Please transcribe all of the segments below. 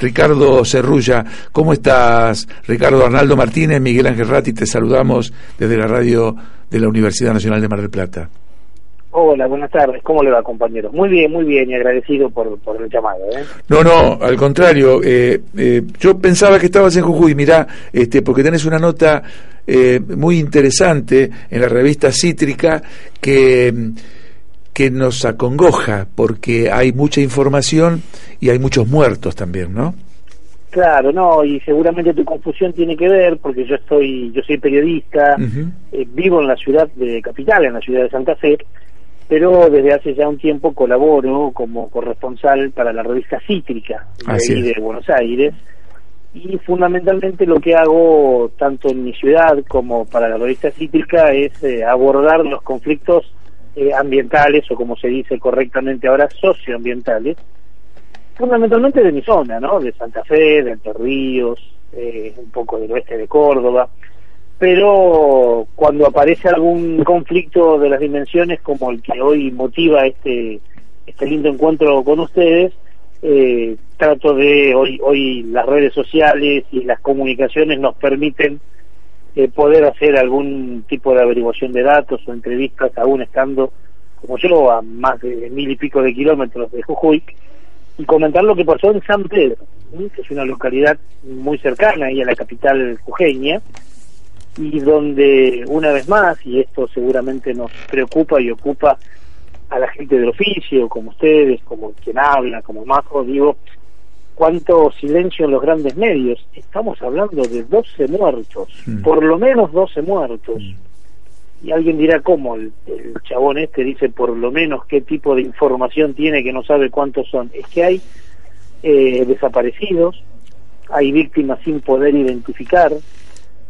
Ricardo Cerrulla. ¿Cómo estás? Ricardo Arnaldo Martínez, Miguel Ángel Ratti, te saludamos desde la radio de la Universidad Nacional de Mar del Plata. Hola, buenas tardes. ¿Cómo le va, compañero? Muy bien, muy bien y agradecido por, por el llamado. ¿eh? No, no, al contrario. Eh, eh, yo pensaba que estabas en Jujuy, mirá, este, porque tenés una nota eh, muy interesante en la revista Cítrica que que nos acongoja porque hay mucha información y hay muchos muertos también, ¿no? Claro, no, y seguramente tu confusión tiene que ver porque yo estoy, yo soy periodista, eh, vivo en la ciudad de capital, en la ciudad de Santa Fe, pero desde hace ya un tiempo colaboro como corresponsal para la revista Cítrica de, de Buenos Aires y fundamentalmente lo que hago tanto en mi ciudad como para la revista Cítrica es eh, abordar los conflictos eh, ambientales o como se dice correctamente ahora socioambientales fundamentalmente de mi zona no de Santa Fe de Entre Ríos eh, un poco del oeste de Córdoba. Pero cuando aparece algún conflicto de las dimensiones como el que hoy motiva este este lindo encuentro con ustedes eh, trato de hoy hoy las redes sociales y las comunicaciones nos permiten eh, poder hacer algún tipo de averiguación de datos o entrevistas aún estando como yo a más de mil y pico de kilómetros de Jujuy y comentar lo que pasó en San Pedro que es una localidad muy cercana ahí a la capital jujeña y donde una vez más y esto seguramente nos preocupa y ocupa a la gente del oficio como ustedes como quien habla como Majo digo cuánto silencio en los grandes medios. Estamos hablando de 12 muertos, mm. por lo menos 12 muertos. Mm. Y alguien dirá, ¿cómo? El, chabón este dice por lo menos qué tipo de información tiene que no sabe cuántos son. Es que hay eh, desaparecidos, hay víctimas sin poder identificar,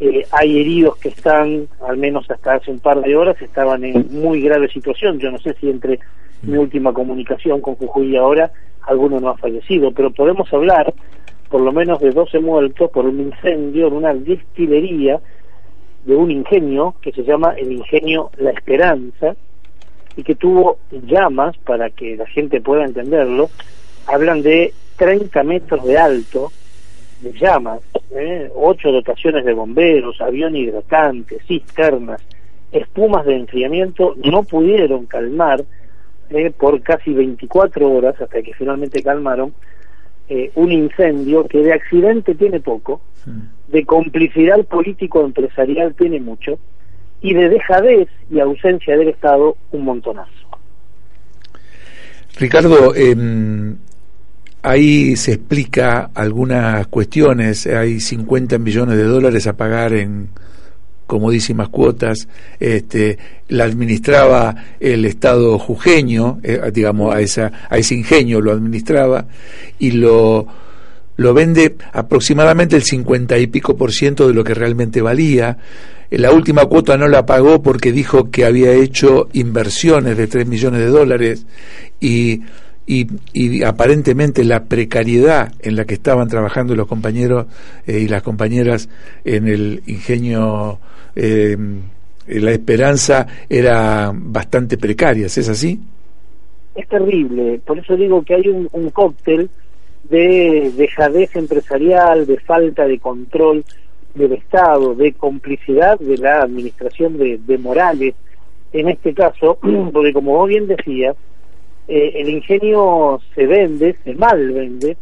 eh, hay heridos que están, al menos hasta hace un par de horas, estaban en muy grave situación. Yo no sé si entre mi última comunicación con Jujuy ahora alguno no ha fallecido, pero podemos hablar por lo menos de 12 muertos por un incendio en una destilería de un ingenio que se llama el ingenio La Esperanza y que tuvo llamas, para que la gente pueda entenderlo, hablan de 30 metros de alto de llamas, ¿eh? ocho dotaciones de bomberos, avión hidratante, cisternas, espumas de enfriamiento, no pudieron calmar eh, por casi 24 horas hasta que finalmente calmaron eh, un incendio que de accidente tiene poco, de complicidad político-empresarial tiene mucho y de dejadez y ausencia del Estado un montonazo. Ricardo, eh, ahí se explica algunas cuestiones, hay 50 millones de dólares a pagar en comodísimas cuotas, este, la administraba el Estado jujeño, eh, digamos, a, esa, a ese ingenio lo administraba, y lo, lo vende aproximadamente el 50 y pico por ciento de lo que realmente valía. La última cuota no la pagó porque dijo que había hecho inversiones de 3 millones de dólares y y, aparentemente la precariedad en la que estaban trabajando los compañeros eh, y las compañeras en el ingenio eh, la esperanza era bastante precaria, ¿es así? Es terrible, por eso digo que hay un, cóctel de dejadez empresarial, de falta de control del Estado, de complicidad de la administración de, de Morales, en este caso, porque como vos bien decías, eh, el ingenio se vende, se mal vende,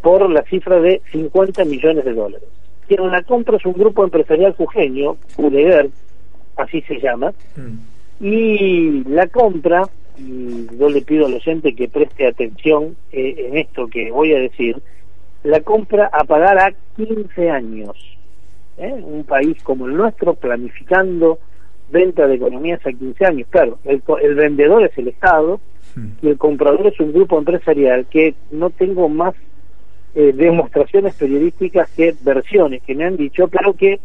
por la cifra de 50 millones de dólares. Quien la compra es un grupo empresarial jujeño, Culever, así se llama, mm. y la compra, y yo le pido al oyente que preste atención eh, en esto que voy a decir, la compra a pagar a 15 años. ¿eh? Un país como el nuestro planificando venta de economías a 15 años. Claro, el, el vendedor es el Estado, y el comprador es un grupo empresarial que no tengo más eh, demostraciones periodísticas que versiones que me han dicho, pero que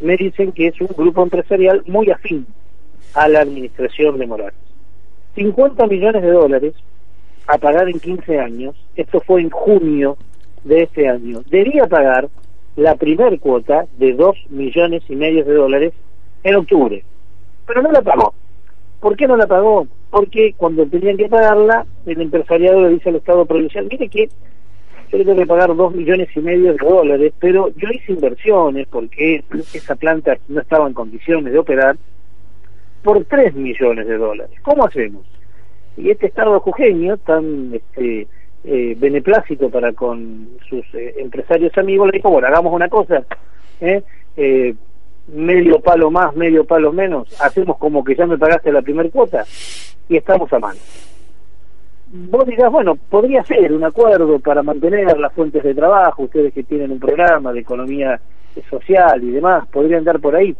me dicen que es un grupo empresarial muy afín a la administración de Morales. 50 millones de dólares a pagar en 15 años, esto fue en junio de este año, debía pagar la primer cuota de 2 millones y medio de dólares en octubre, pero no la pagó. ¿Por qué no la pagó? Porque cuando tenían que pagarla, el empresariado le dice al Estado provincial, mire que yo le tengo que pagar dos millones y medio de dólares, pero yo hice inversiones porque esa planta no estaba en condiciones de operar por tres millones de dólares. ¿Cómo hacemos? Y este Estado jujeño, tan este, eh, beneplácito para con sus eh, empresarios amigos, le dijo, bueno, hagamos una cosa, ¿eh? Medio palo más, medio palo menos, hacemos como que ya me pagaste la primer cuota y estamos a mano. Vos dirás, bueno, podría ser un acuerdo para mantener las fuentes de trabajo, ustedes que tienen un programa de economía social y demás, podrían dar por ahí,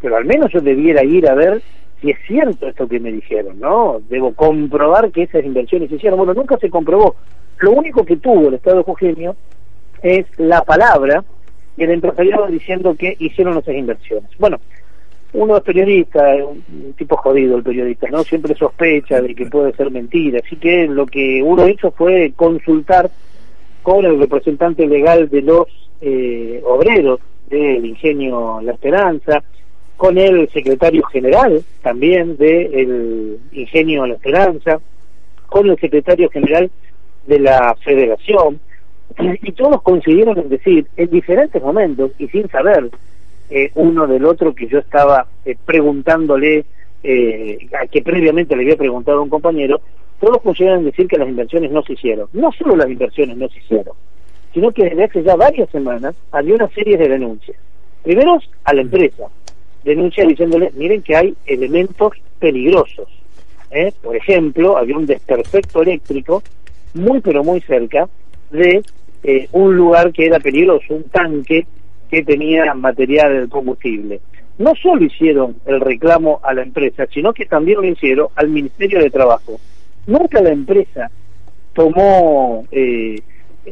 pero al menos yo debiera ir a ver si es cierto esto que me dijeron, ¿no? Debo comprobar que esas inversiones se hicieron. Bueno, nunca se comprobó. Lo único que tuvo el Estado de Eugenio es la palabra y el empresariado diciendo que hicieron esas inversiones. Bueno, uno es periodista, un tipo jodido el periodista, ¿no? Siempre sospecha de que puede ser mentira. Así que lo que uno hizo fue consultar con el representante legal de los eh, obreros del ingenio La Esperanza, con el secretario general también del ingenio La Esperanza, con el secretario general de la federación, y todos coincidieron en decir, en diferentes momentos, y sin saber eh, uno del otro, que yo estaba eh, preguntándole, eh, a que previamente le había preguntado a un compañero, todos coincidieron en decir que las inversiones no se hicieron. No solo las inversiones no se hicieron, sino que desde hace ya varias semanas había una serie de denuncias. Primero a la empresa, denuncia diciéndole, miren que hay elementos peligrosos. Por ejemplo, había un desperfecto eléctrico muy pero muy cerca de eh, un lugar que era peligroso, un tanque que tenía material combustible. No solo hicieron el reclamo a la empresa, sino que también lo hicieron al Ministerio de Trabajo. Nunca la empresa tomó eh,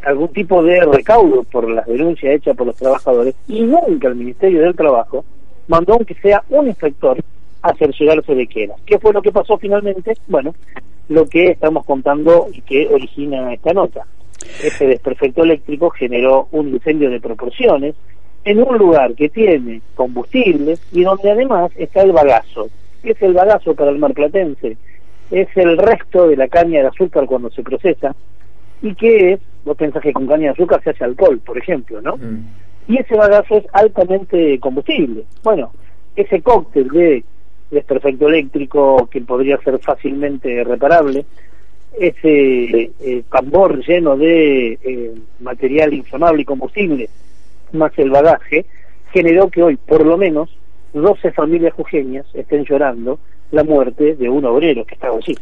algún tipo de recaudo por las denuncias hechas por los trabajadores y nunca el Ministerio del Trabajo mandó aunque sea un inspector a cerciorarse de qué era. ¿Qué fue lo que pasó finalmente? Bueno, lo que estamos contando y que origina esta nota. Ese desperfecto eléctrico generó un incendio de proporciones en un lugar que tiene combustible y donde además está el bagazo. ¿Qué es el bagazo para el marplatense? Es el resto de la caña de azúcar cuando se procesa y que es, vos pensás que con caña de azúcar se hace alcohol, por ejemplo, ¿no? Mm. Y ese bagazo es altamente combustible. Bueno, ese cóctel de desperfecto eléctrico que podría ser fácilmente reparable, ese eh, tambor lleno de eh, material inflamable y combustible, más el bagaje, generó que hoy, por lo menos, 12 familias jujeñas estén llorando la muerte de un obrero que estaba allí.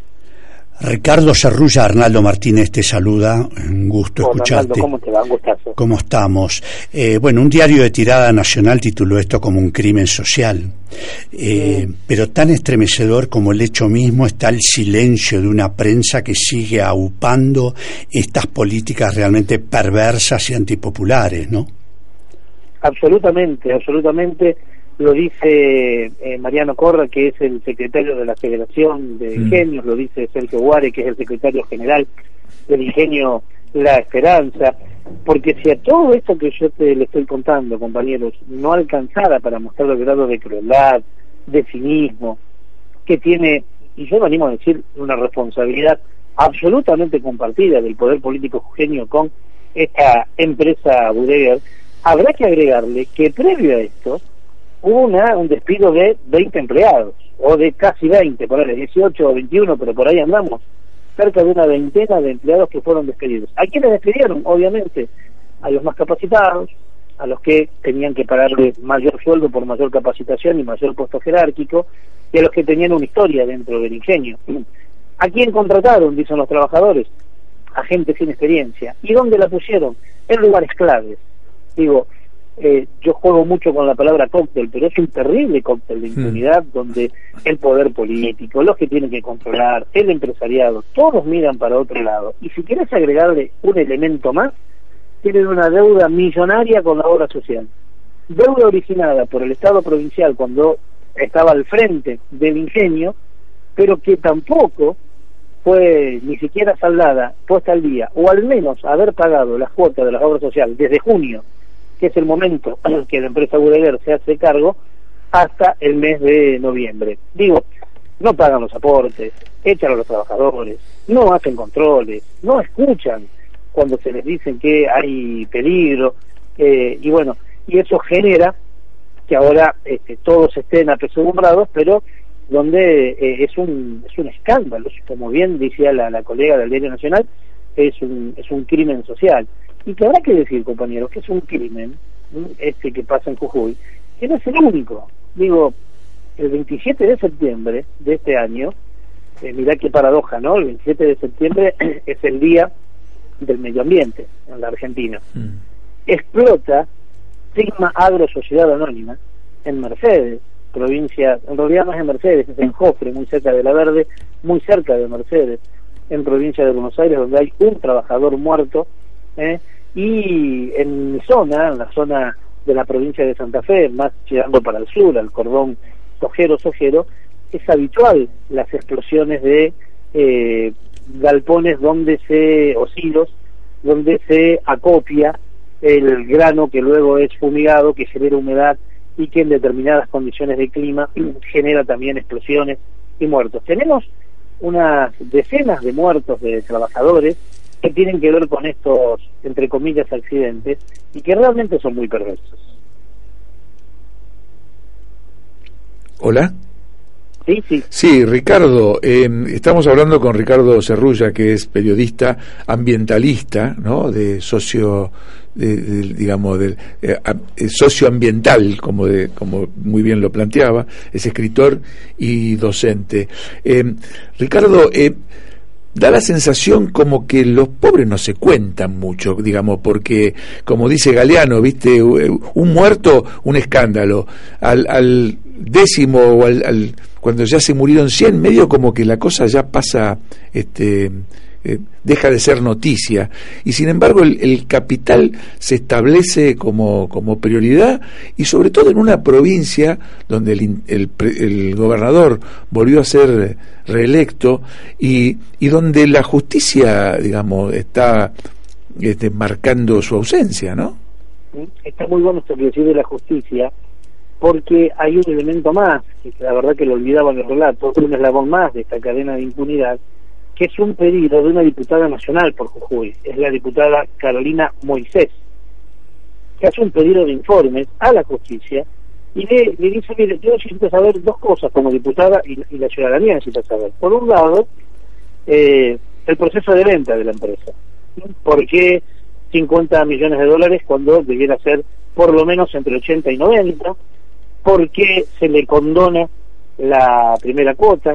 Ricardo Cerrulla, Arnaldo Martínez te saluda, un gusto escucharte. ¿Cómo te va? Un ¿Cómo estamos? Eh, bueno, un diario de tirada nacional tituló esto como un crimen social, eh, pero tan estremecedor como el hecho mismo está el silencio de una prensa que sigue aupando estas políticas realmente perversas y antipopulares, ¿no? Absolutamente, absolutamente lo dice eh, Mariano Corra, que es el secretario de la Federación de mm. Ingenios, lo dice Sergio Guare, que es el secretario general del Ingenio La Esperanza, porque si a todo esto que yo te le estoy contando, compañeros, no alcanzara para mostrar el grado de crueldad, de cinismo, que tiene, y yo me animo a decir, una responsabilidad absolutamente compartida del poder político jujeño con esta empresa Budeger, habrá que agregarle que previo a esto, una, un despido de 20 empleados, o de casi 20, por ahí, 18 o 21, pero por ahí andamos, cerca de una veintena de empleados que fueron despedidos. ¿A quiénes despidieron? Obviamente, a los más capacitados, a los que tenían que pagarle mayor sueldo por mayor capacitación y mayor puesto jerárquico, y a los que tenían una historia dentro del ingenio. ¿A quién contrataron? Dicen los trabajadores. A gente sin experiencia. ¿Y dónde la pusieron? En lugares claves. Digo, eh, yo juego mucho con la palabra cóctel, pero es un terrible cóctel de hmm. impunidad donde el poder político, los que tienen que controlar, el empresariado, todos miran para otro lado. Y si quieres agregarle un elemento más, tienen una deuda millonaria con la obra social. Deuda originada por el Estado provincial cuando estaba al frente del ingenio, pero que tampoco fue ni siquiera saldada, puesta al día, o al menos haber pagado las cuotas de las obras sociales desde junio, que es el momento en que la empresa Bureguer se hace cargo, hasta el mes de noviembre. Digo, no pagan los aportes, echan a los trabajadores, no hacen controles, no escuchan cuando se les dicen que hay peligro, eh, y bueno, y eso genera que ahora este, todos estén apesumbrados, pero donde eh, es, un, es un escándalo, como bien decía la, la colega del Diario Nacional, es un, es un crimen social. Y que habrá que decir, compañeros, que es un crimen, este que pasa en Jujuy, que no es el único. Digo, el 27 de septiembre de este año, eh, mirá qué paradoja, ¿no? El 27 de septiembre es el día del medio ambiente en la Argentina. Mm. Explota Sigma Agro Sociedad Anónima en Mercedes, provincia, en realidad no es en Mercedes, es en Jofre, muy cerca de La Verde, muy cerca de Mercedes, en provincia de Buenos Aires, donde hay un trabajador muerto, ¿eh? y en mi zona, en la zona de la provincia de Santa Fe, más llegando para el sur, al cordón Sojero-Sojero, es habitual las explosiones de eh, galpones donde se, o donde se acopia el grano que luego es fumigado, que genera humedad y que en determinadas condiciones de clima genera también explosiones y muertos. Tenemos unas decenas de muertos de trabajadores que tienen que ver con estos, entre comillas, accidentes y que realmente son muy perversos. Hola. Sí, sí. Sí, Ricardo, eh, estamos hablando con Ricardo Cerrulla, que es periodista ambientalista, ¿no? De socio, digamos, del eh, eh, socioambiental, como, de, como muy bien lo planteaba, es escritor y docente. Ricardo, da la sensación como que los pobres no se cuentan mucho, digamos, porque, como dice Galeano, viste, un muerto, un escándalo. Al, al décimo o al, cuando ya se murieron 100, medio como que la cosa ya pasa, este, eh, deja de ser noticia. Y sin embargo el, capital se establece como, como, prioridad y sobre todo en una provincia donde el, el, el gobernador volvió a ser reelecto y, y, donde la justicia, digamos, está este, marcando su ausencia, ¿no? Está muy bueno esto que de la justicia porque hay un elemento más, que la verdad que lo olvidaba en el relato, un eslabón más de esta cadena de impunidad, que es un pedido de una diputada nacional por Jujuy, es la diputada Carolina Moisés, que hace un pedido de informes a la justicia y le, dice, mire, yo necesito saber dos cosas como diputada y, la ciudadanía necesita saber. Por un lado, eh, el proceso de venta de la empresa. ¿Por qué 50 millones de dólares cuando debiera ser por lo menos entre 80 y 90? por qué se le condona la primera cuota,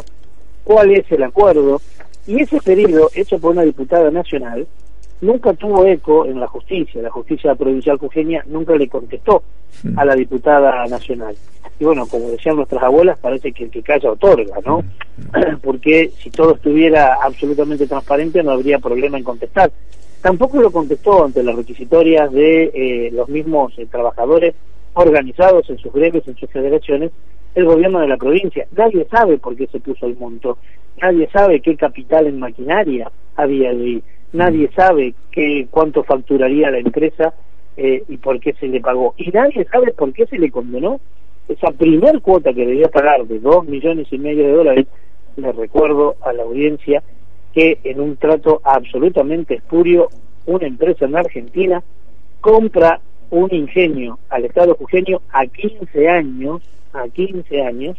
cuál es el acuerdo, y ese pedido hecho por una diputada nacional nunca tuvo eco en la justicia, la justicia provincial jujeña nunca le contestó a la diputada nacional. Y bueno, como decían nuestras abuelas, parece que el que calla otorga, ¿no? Porque si todo estuviera absolutamente transparente no habría problema en contestar. Tampoco lo contestó ante las requisitorias de eh, los mismos eh, trabajadores organizados en sus gremios, en sus federaciones, el gobierno de la provincia. Nadie sabe por qué se puso el monto, nadie sabe qué capital en maquinaria había allí, nadie mm. sabe qué, cuánto facturaría la empresa eh, y por qué se le pagó. Y nadie sabe por qué se le condenó esa primer cuota que debía pagar de dos millones y medio de dólares. Le recuerdo a la audiencia que en un trato absolutamente espurio, una empresa en Argentina compra un ingenio al Estado jujeño a 15 años, a 15 años,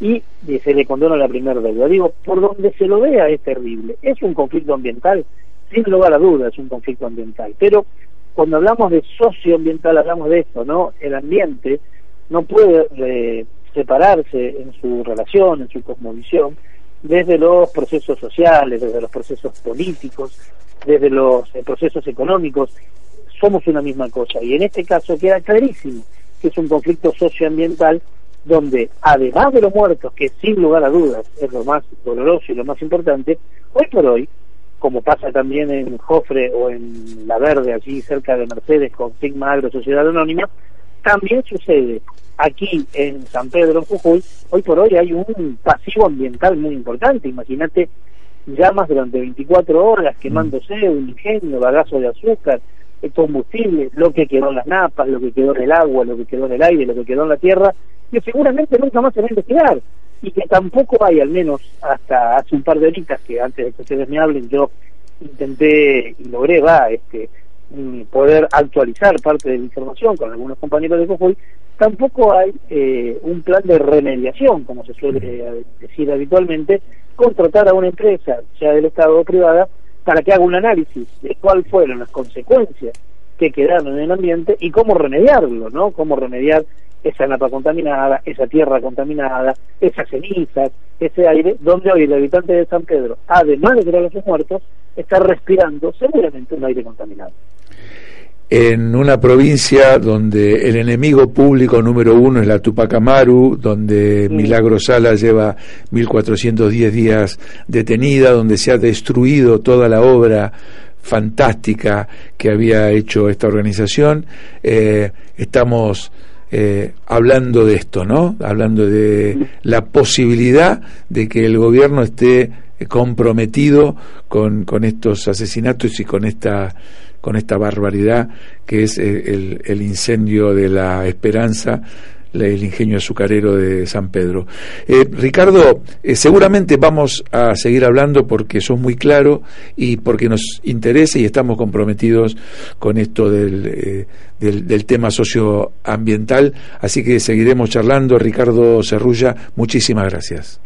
y se le condona la primera deuda. Digo, por donde se lo vea es terrible. Es un conflicto ambiental, sin lugar a dudas, es un conflicto ambiental. Pero cuando hablamos de socioambiental, hablamos de esto, ¿no? El ambiente no puede eh, separarse en su relación, en su cosmovisión, desde los procesos sociales, desde los procesos políticos, desde los eh, procesos económicos somos una misma cosa. Y en este caso queda clarísimo que es un conflicto socioambiental donde, además de los muertos, que sin lugar a dudas es lo más doloroso y lo más importante, hoy por hoy como pasa también en Jofre o en La Verde, allí cerca de Mercedes, con Sigma Agro Sociedad Anónima, también sucede aquí en San Pedro, Jujuy, hoy por hoy hay un pasivo ambiental muy importante. Imagínate llamas durante 24 horas quemándose, un ingenio, bagazo de azúcar, el combustible, lo que quedó en las napas, lo que quedó en el agua, lo que quedó en el aire, lo que quedó en la tierra, que seguramente nunca más se va a investigar y que tampoco hay, al menos hasta hace un par de horitas que antes de que ustedes me hablen, yo intenté y logré, va, este, poder actualizar parte de la información con algunos compañeros de Cojuy, tampoco hay eh, un plan de remediación, como se suele decir habitualmente, contratar a una empresa, sea del Estado o privada, para que haga un análisis de cuáles fueron las consecuencias que quedaron en el ambiente y cómo remediarlo, ¿no? Cómo remediar esa napa contaminada, esa tierra contaminada, esas cenizas, ese aire, donde hoy el habitante de San Pedro, además de ver a los muertos, está respirando seguramente un aire contaminado. En una provincia donde el enemigo público número uno es la Tupac Amaru, donde Milagro Sala lleva 1410 días detenida, donde se ha destruido toda la obra fantástica que había hecho esta organización, eh, estamos eh, hablando de esto, ¿no? Hablando de la posibilidad de que el gobierno esté comprometido con, con estos asesinatos y con esta con esta barbaridad que es eh, el, incendio de la esperanza el ingenio azucarero de San Pedro. Eh, Ricardo, eh, seguramente vamos a seguir hablando porque sos muy claro y porque nos interesa y estamos comprometidos con esto del, del, del, tema socioambiental, así que seguiremos charlando. Ricardo Cerrulla, muchísimas gracias.